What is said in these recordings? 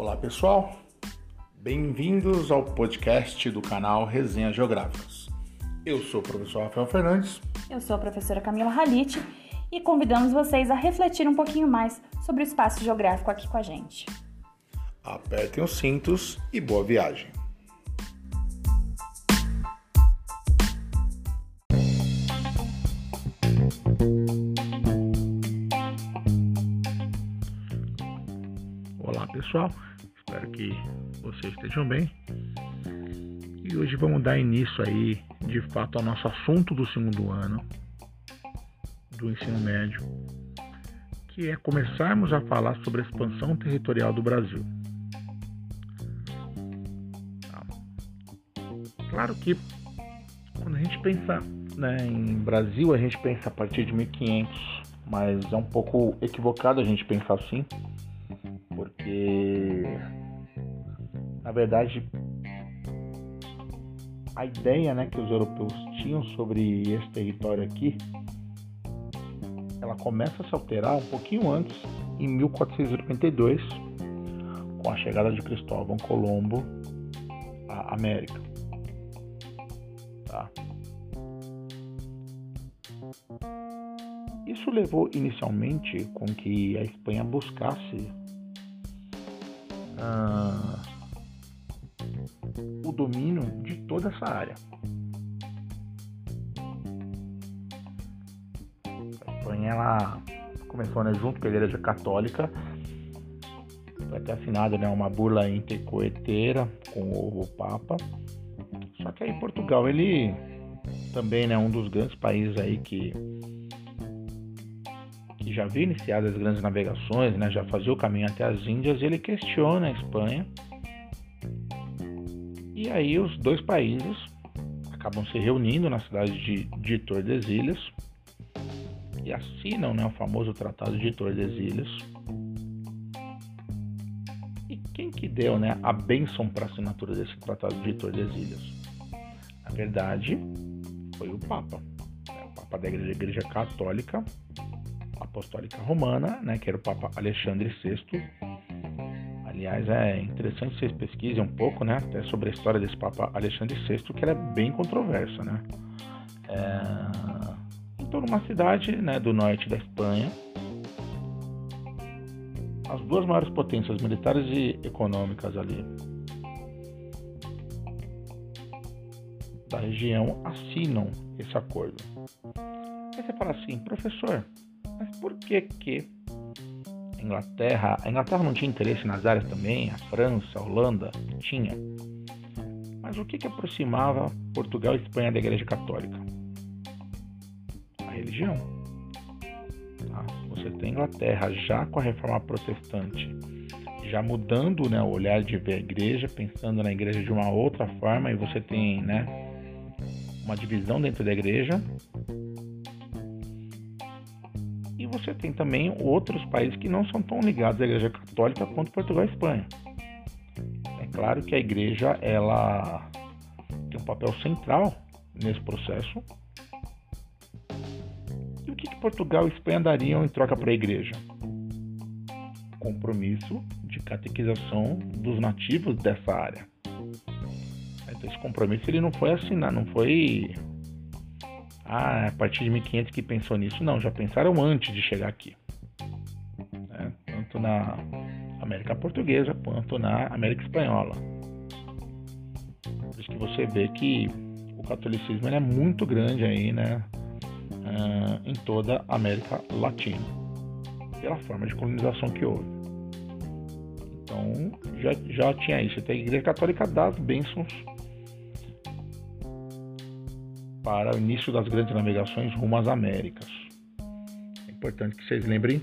Olá pessoal, bem-vindos ao podcast do canal Resenha Geográficas. Eu sou o professor Rafael Fernandes. Eu sou a professora Camila Halite e convidamos vocês a refletir um pouquinho mais sobre o espaço geográfico aqui com a gente. Apertem os cintos e boa viagem. Olá pessoal, espero que vocês estejam bem. E hoje vamos dar início aí, de fato, ao nosso assunto do segundo ano do ensino médio, que é começarmos a falar sobre a expansão territorial do Brasil. Claro que quando a gente pensa né, em Brasil, a gente pensa a partir de 1500, mas é um pouco equivocado a gente pensar assim, porque na verdade a ideia né, que os europeus tinham sobre esse território aqui ela começa a se alterar um pouquinho antes, em 1492, com a chegada de Cristóvão Colombo à América. Tá? Isso levou inicialmente com que a Espanha buscasse ah, o domínio de toda essa área. Espanha ela começou né, junto com a Igreja Católica, foi até assinada né, uma bula intercoeteira com o Papa. Só que aí Portugal ele também é né, um dos grandes países aí que que já havia iniciado as grandes navegações, né, já fazia o caminho até as Índias, ele questiona a Espanha. E aí os dois países acabam se reunindo na cidade de, de Tordesilhas e assinam né, o famoso Tratado de Tordesilhas. E quem que deu né, a bênção para a assinatura desse Tratado de Tordesilhas? Na verdade, foi o Papa. Né, o Papa da Igreja, Igreja Católica Apostólica Romana, né, que era o Papa Alexandre VI. Aliás, é interessante vocês pesquisem um pouco, né, até sobre a história desse Papa Alexandre VI, que era bem controversa, né. É... Então, numa cidade, né, do norte da Espanha, as duas maiores potências militares e econômicas ali da região assinam esse acordo. Aí você fala assim, professor, mas por que que a Inglaterra, a Inglaterra não tinha interesse nas áreas também, a França, a Holanda tinha. Mas o que que aproximava Portugal e Espanha da Igreja Católica? A religião. Tá? Você tem Inglaterra já com a reforma protestante, já mudando né, o olhar de ver a igreja, pensando na igreja de uma outra forma, e você tem né, uma divisão dentro da igreja, tem também outros países que não são tão ligados à Igreja Católica quanto Portugal e Espanha. É claro que a Igreja ela tem um papel central nesse processo. E o que, que Portugal e Espanha dariam em troca para a Igreja? Compromisso de catequização dos nativos dessa área. Então esse compromisso ele não foi assinado, não foi ah, a partir de 1500 que pensou nisso. Não, já pensaram antes de chegar aqui. Né? Tanto na América Portuguesa quanto na América Espanhola. Por isso que você vê que o catolicismo é muito grande aí, né? Uh, em toda a América Latina, pela forma de colonização que houve. Então já, já tinha isso. Tem a Igreja Católica das bênçãos para o início das grandes navegações rumo às Américas. É importante que vocês lembrem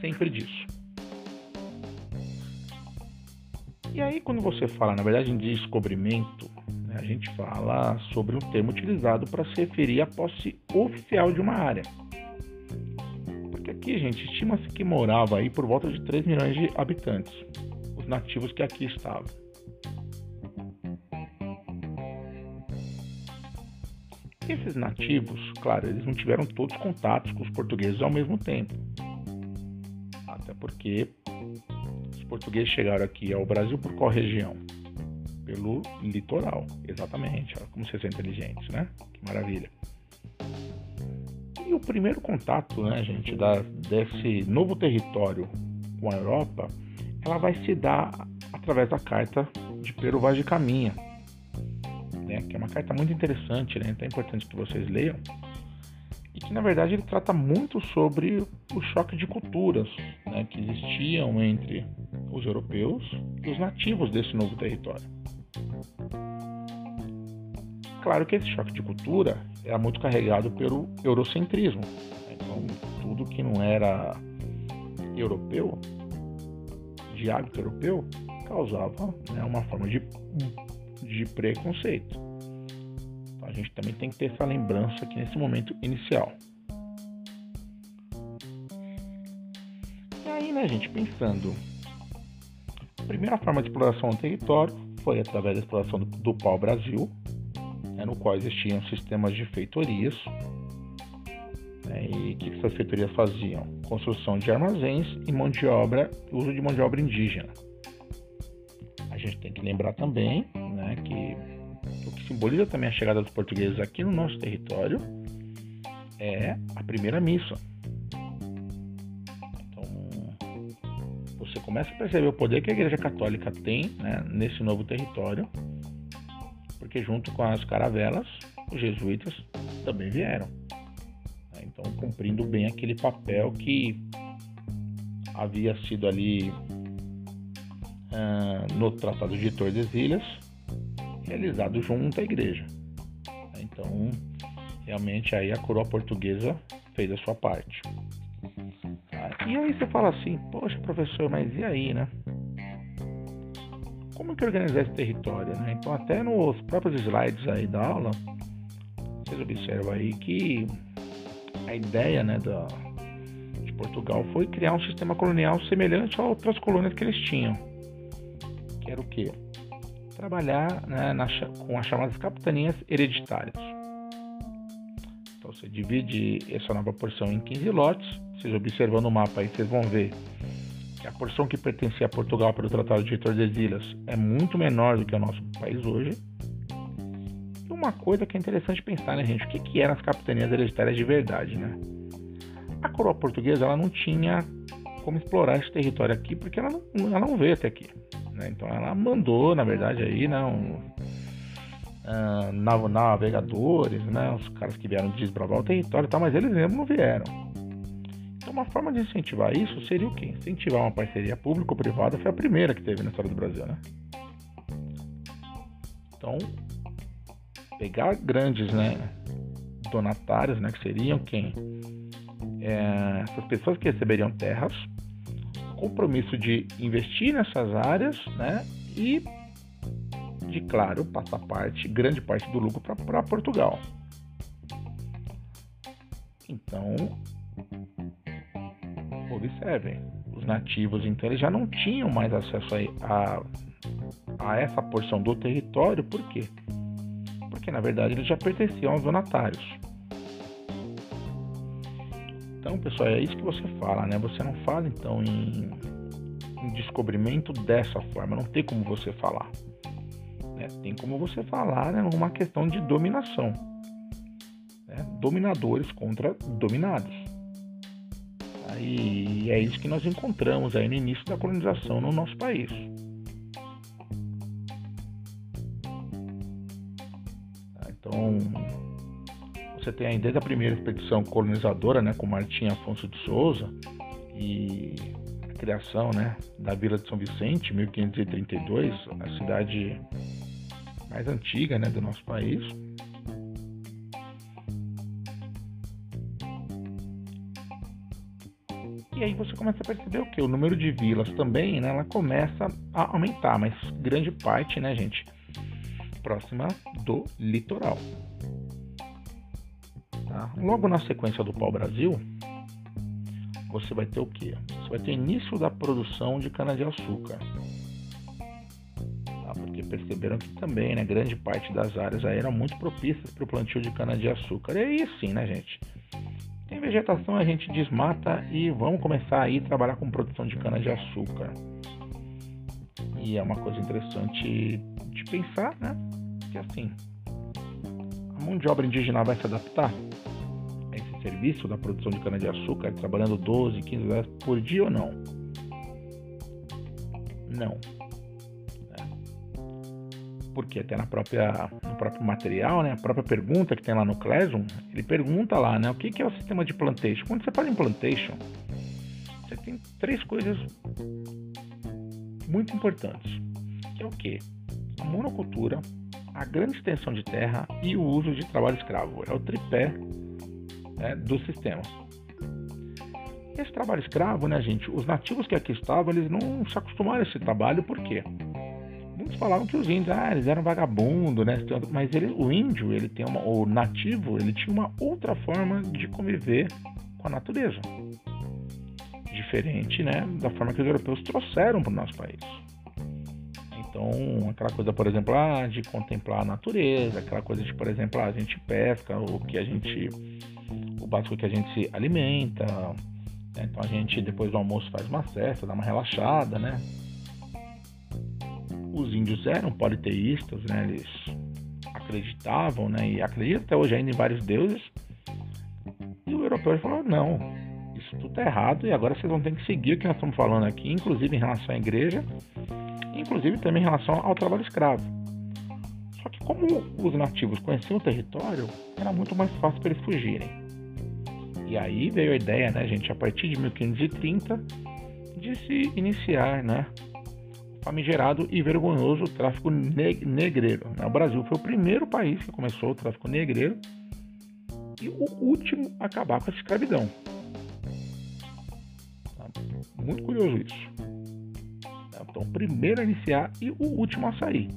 sempre disso. E aí, quando você fala, na verdade, em descobrimento, né, a gente fala sobre um termo utilizado para se referir à posse oficial de uma área. Porque aqui, gente, estima-se que morava aí por volta de 3 milhões de habitantes, os nativos que aqui estavam. Esses nativos, claro, eles não tiveram todos contatos com os portugueses ao mesmo tempo. Até porque os portugueses chegaram aqui ao Brasil por qual região? Pelo litoral, exatamente. Olha como vocês são inteligentes, né? Que maravilha. E o primeiro contato, né, gente, da, desse novo território com a Europa, ela vai se dar através da carta de Pero Vaz de Caminha, né, que é uma carta muito interessante, né, então é importante que vocês leiam, e que na verdade ele trata muito sobre o choque de culturas né, que existiam entre os europeus e os nativos desse novo território. Claro que esse choque de cultura era muito carregado pelo eurocentrismo. Então, tudo que não era europeu, de hábito europeu, causava né, uma forma de, de preconceito. Gente também tem que ter essa lembrança aqui nesse momento inicial. E aí, né, gente, pensando, a primeira forma de exploração do território foi através da exploração do, do pau-brasil, né, no qual existiam sistemas de feitorias. Né, e o que essas feitorias faziam? Construção de armazéns e mão de obra, uso de mão de obra indígena. A gente tem que lembrar também né, que que simboliza também a chegada dos portugueses aqui no nosso território é a primeira missa. Então, você começa a perceber o poder que a Igreja Católica tem né, nesse novo território porque junto com as caravelas, os jesuítas também vieram. Né? Então, cumprindo bem aquele papel que havia sido ali uh, no Tratado de Tordesilhas, realizado junto à igreja. Então, realmente aí a coroa portuguesa fez a sua parte. E aí você fala assim, poxa professor, mas e aí, né? como que organizar esse território, né? Então até nos próprios slides aí da aula, vocês observam aí que a ideia, né, da, de Portugal foi criar um sistema colonial semelhante a outras colônias que eles tinham, que era o quê? Trabalhar né, na, com as chamadas capitanias hereditárias. Então você divide essa nova porção em 15 lotes, vocês observando o mapa aí, vocês vão ver a porção que pertencia a Portugal pelo Tratado de Tordesilhas é muito menor do que o nosso país hoje. E uma coisa que é interessante pensar, né, gente? O que, que eram as capitanias hereditárias de verdade, né? A coroa portuguesa ela não tinha como explorar esse território aqui porque ela não, ela não veio até aqui. Né? Então ela mandou, na verdade, aí, né, um, uh, navegadores, né, os caras que vieram desbravar o território e tal, mas eles mesmo não vieram. Então, uma forma de incentivar isso seria o quê? Incentivar uma parceria público-privada foi a primeira que teve na história do Brasil, né? Então, pegar grandes, né, donatários, né, que seriam quem? É, essas pessoas que receberiam terras, compromisso de investir nessas áreas, né, e de claro passar parte, grande parte do lucro para Portugal. Então, observem, os nativos então eles já não tinham mais acesso a, a, a essa porção do território, por quê? Porque na verdade eles já pertenciam aos donatários. Então, pessoal, é isso que você fala, né? Você não fala então em, em descobrimento dessa forma, não tem como você falar. Né? Tem como você falar né, numa questão de dominação. Né? Dominadores contra dominados. E é isso que nós encontramos aí no início da colonização no nosso país. Tá, então, você tem aí desde a primeira expedição colonizadora, né, com Martim Afonso de Souza, e a criação né, da Vila de São Vicente, 1532, a cidade mais antiga né, do nosso país. E aí você começa a perceber o que? O número de vilas também, né? Ela começa a aumentar, mas grande parte, né, gente? Próxima do litoral. Tá? Logo na sequência do pau-brasil, você vai ter o que? Você vai ter início da produção de cana-de-açúcar. Tá? Porque perceberam que também, né, grande parte das áreas aí eram muito propícias para o plantio de cana-de-açúcar. E aí sim, né, gente? Tem vegetação, a gente desmata e vamos começar aí a trabalhar com produção de cana-de-açúcar. E é uma coisa interessante de pensar, né? Que assim, a mão de obra indígena vai se adaptar serviço da produção de cana-de-açúcar, trabalhando 12, 15 horas por dia ou não? Não. Porque até na própria, no próprio material, né, a própria pergunta que tem lá no Classroom, ele pergunta lá, né, o que, que é o sistema de plantation. Quando você fala em plantation, você tem três coisas muito importantes, que é o que? A monocultura, a grande extensão de terra e o uso de trabalho escravo. É o tripé né, do sistema. Esse trabalho escravo, né, gente? Os nativos que aqui estavam, eles não se acostumaram a esse trabalho, por quê? Muitos falavam que os índios, ah, eles eram vagabundo, né? Mas ele, o índio, ele tem uma, o nativo, ele tinha uma outra forma de conviver com a natureza diferente, né, da forma que os europeus trouxeram para o nosso país. Então, aquela coisa, por exemplo, ah, de contemplar a natureza, aquela coisa de, por exemplo, ah, a gente pesca o que a gente, o básico que a gente se alimenta. Né? Então a gente depois do almoço faz uma cesta, dá uma relaxada, né? Os índios eram politeístas, né? Eles acreditavam, né? E acreditam até hoje ainda em vários deuses. E o europeu falou não, isso tudo é errado e agora vocês vão ter que seguir o que nós estamos falando aqui, inclusive em relação à igreja, inclusive também em relação ao trabalho escravo. Só que como os nativos conheciam o território, era muito mais fácil para eles fugirem. E aí veio a ideia, né, gente, a partir de 1530, de se iniciar, né, o famigerado e vergonhoso tráfico negreiro. O Brasil foi o primeiro país que começou o tráfico negreiro e o último a acabar com a escravidão. Muito curioso isso. Então, o primeiro a iniciar e o último a sair.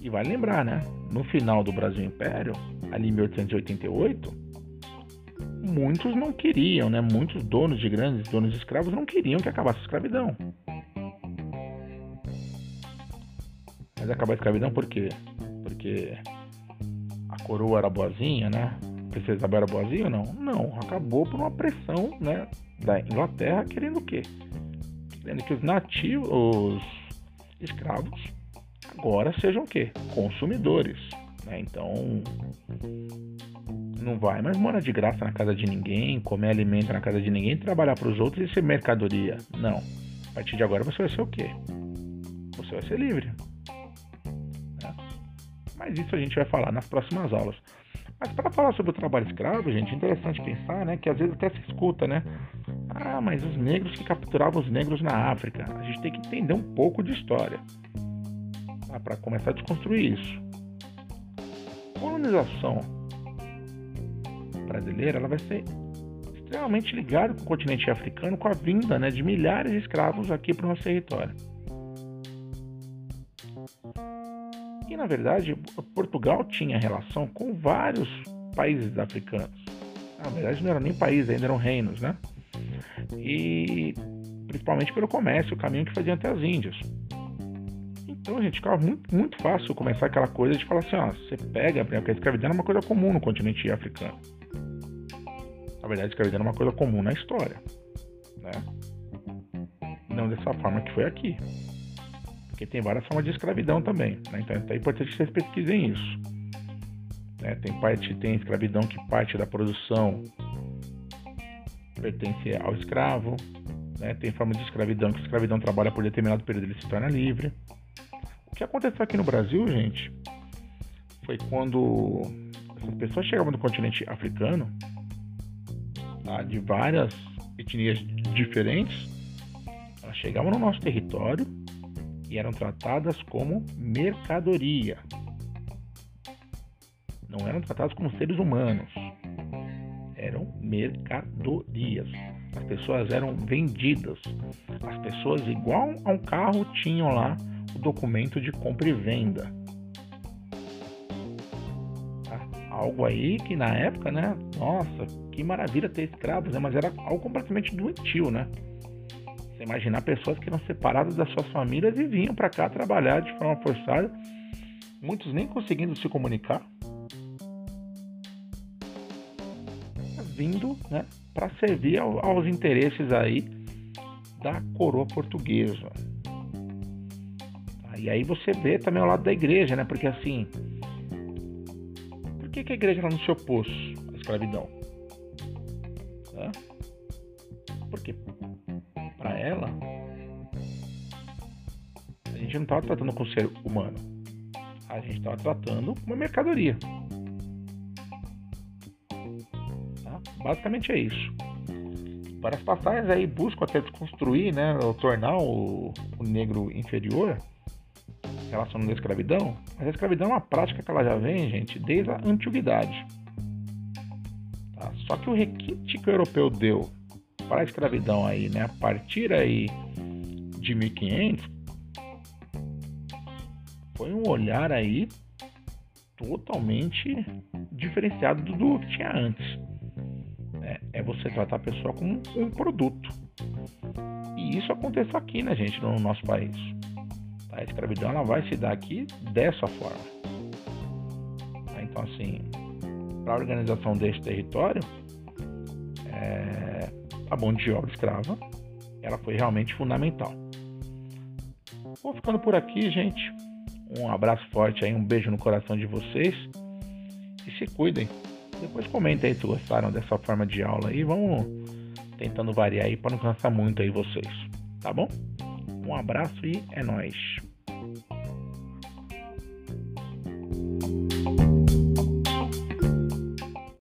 E vai lembrar, né? No final do Brasil Império, ali em 1888, muitos não queriam, né? Muitos donos de grandes donos de escravos não queriam que acabasse a escravidão. Mas acabar a escravidão por quê? Porque a coroa era boazinha, né? A princesa Isabel era boazinha ou não? Não, acabou por uma pressão, né? da Inglaterra querendo o quê? Querendo que os nativos, os escravos, agora sejam o quê? Consumidores. Né? Então, não vai mais morar de graça na casa de ninguém, comer alimento na casa de ninguém, trabalhar para os outros e ser mercadoria. Não. A partir de agora você vai ser o quê? Você vai ser livre. Né? Mas isso a gente vai falar nas próximas aulas. Mas para falar sobre o trabalho escravo, gente, é interessante pensar, né, que às vezes até se escuta, né? Ah, mas os negros que capturavam os negros na África. A gente tem que entender um pouco de história tá? para começar a desconstruir isso. Colonização brasileira ela vai ser extremamente ligada com o continente africano com a vinda né, de milhares de escravos aqui para o nosso território. E na verdade, Portugal tinha relação com vários países africanos. Na verdade, não eram nem países, ainda eram reinos, né? E principalmente pelo comércio, o caminho que fazia até as Índias. Então, gente, ficava muito, muito fácil começar aquela coisa de falar assim: ó, você pega, porque a escravidão é uma coisa comum no continente africano. Verdade, escravidão é uma coisa comum na história, né? Não dessa forma que foi aqui. Porque tem várias formas de escravidão também. Né? Então é importante que vocês pesquisem isso. Né? Tem parte, tem escravidão que parte da produção pertence ao escravo. Né? Tem forma de escravidão que a escravidão trabalha por determinado período e ele se torna livre. O que aconteceu aqui no Brasil, gente, foi quando essas pessoas chegavam do continente africano, tá? de várias etnias diferentes, elas chegavam no nosso território e eram tratadas como mercadoria. Não eram tratadas como seres humanos. Eram mercadorias. As pessoas eram vendidas. As pessoas, igual a um carro, tinham lá o documento de compra e venda. Algo aí que na época, né? Nossa, que maravilha ter escravos, né? Mas era algo completamente doentio, né? Você imaginar pessoas que eram separadas das suas famílias e vinham para cá trabalhar de forma forçada, muitos nem conseguindo se comunicar, vindo né, para servir ao, aos interesses aí da coroa portuguesa. E aí você vê também o lado da igreja, né? Porque assim, que, que a igreja não se opôs à escravidão? Né? Porque para ela a gente não estava tratando com ser humano, a gente estava tratando com uma mercadoria. Tá? Basicamente é isso. Para as passagens aí buscam até desconstruir, né, ou tornar o, o negro inferior relacionando à escravidão, mas a escravidão é uma prática que ela já vem, gente, desde a antiguidade. Tá? Só que o requinte que o europeu deu para a escravidão aí, né, a partir aí de 1500, foi um olhar aí totalmente diferenciado do que tinha antes. É, é você tratar a pessoa como um produto. E isso aconteceu aqui, né, gente, no nosso país. A escravidão ela vai se dar aqui dessa forma. Tá? Então, assim, para a organização desse território, é, a mão de obra escrava ela foi realmente fundamental. Vou ficando por aqui, gente. Um abraço forte aí, um beijo no coração de vocês e se cuidem. Depois comentem aí se gostaram dessa forma de aula aí. Vamos tentando variar aí para não cansar muito aí vocês, tá bom? Um abraço e é nóis.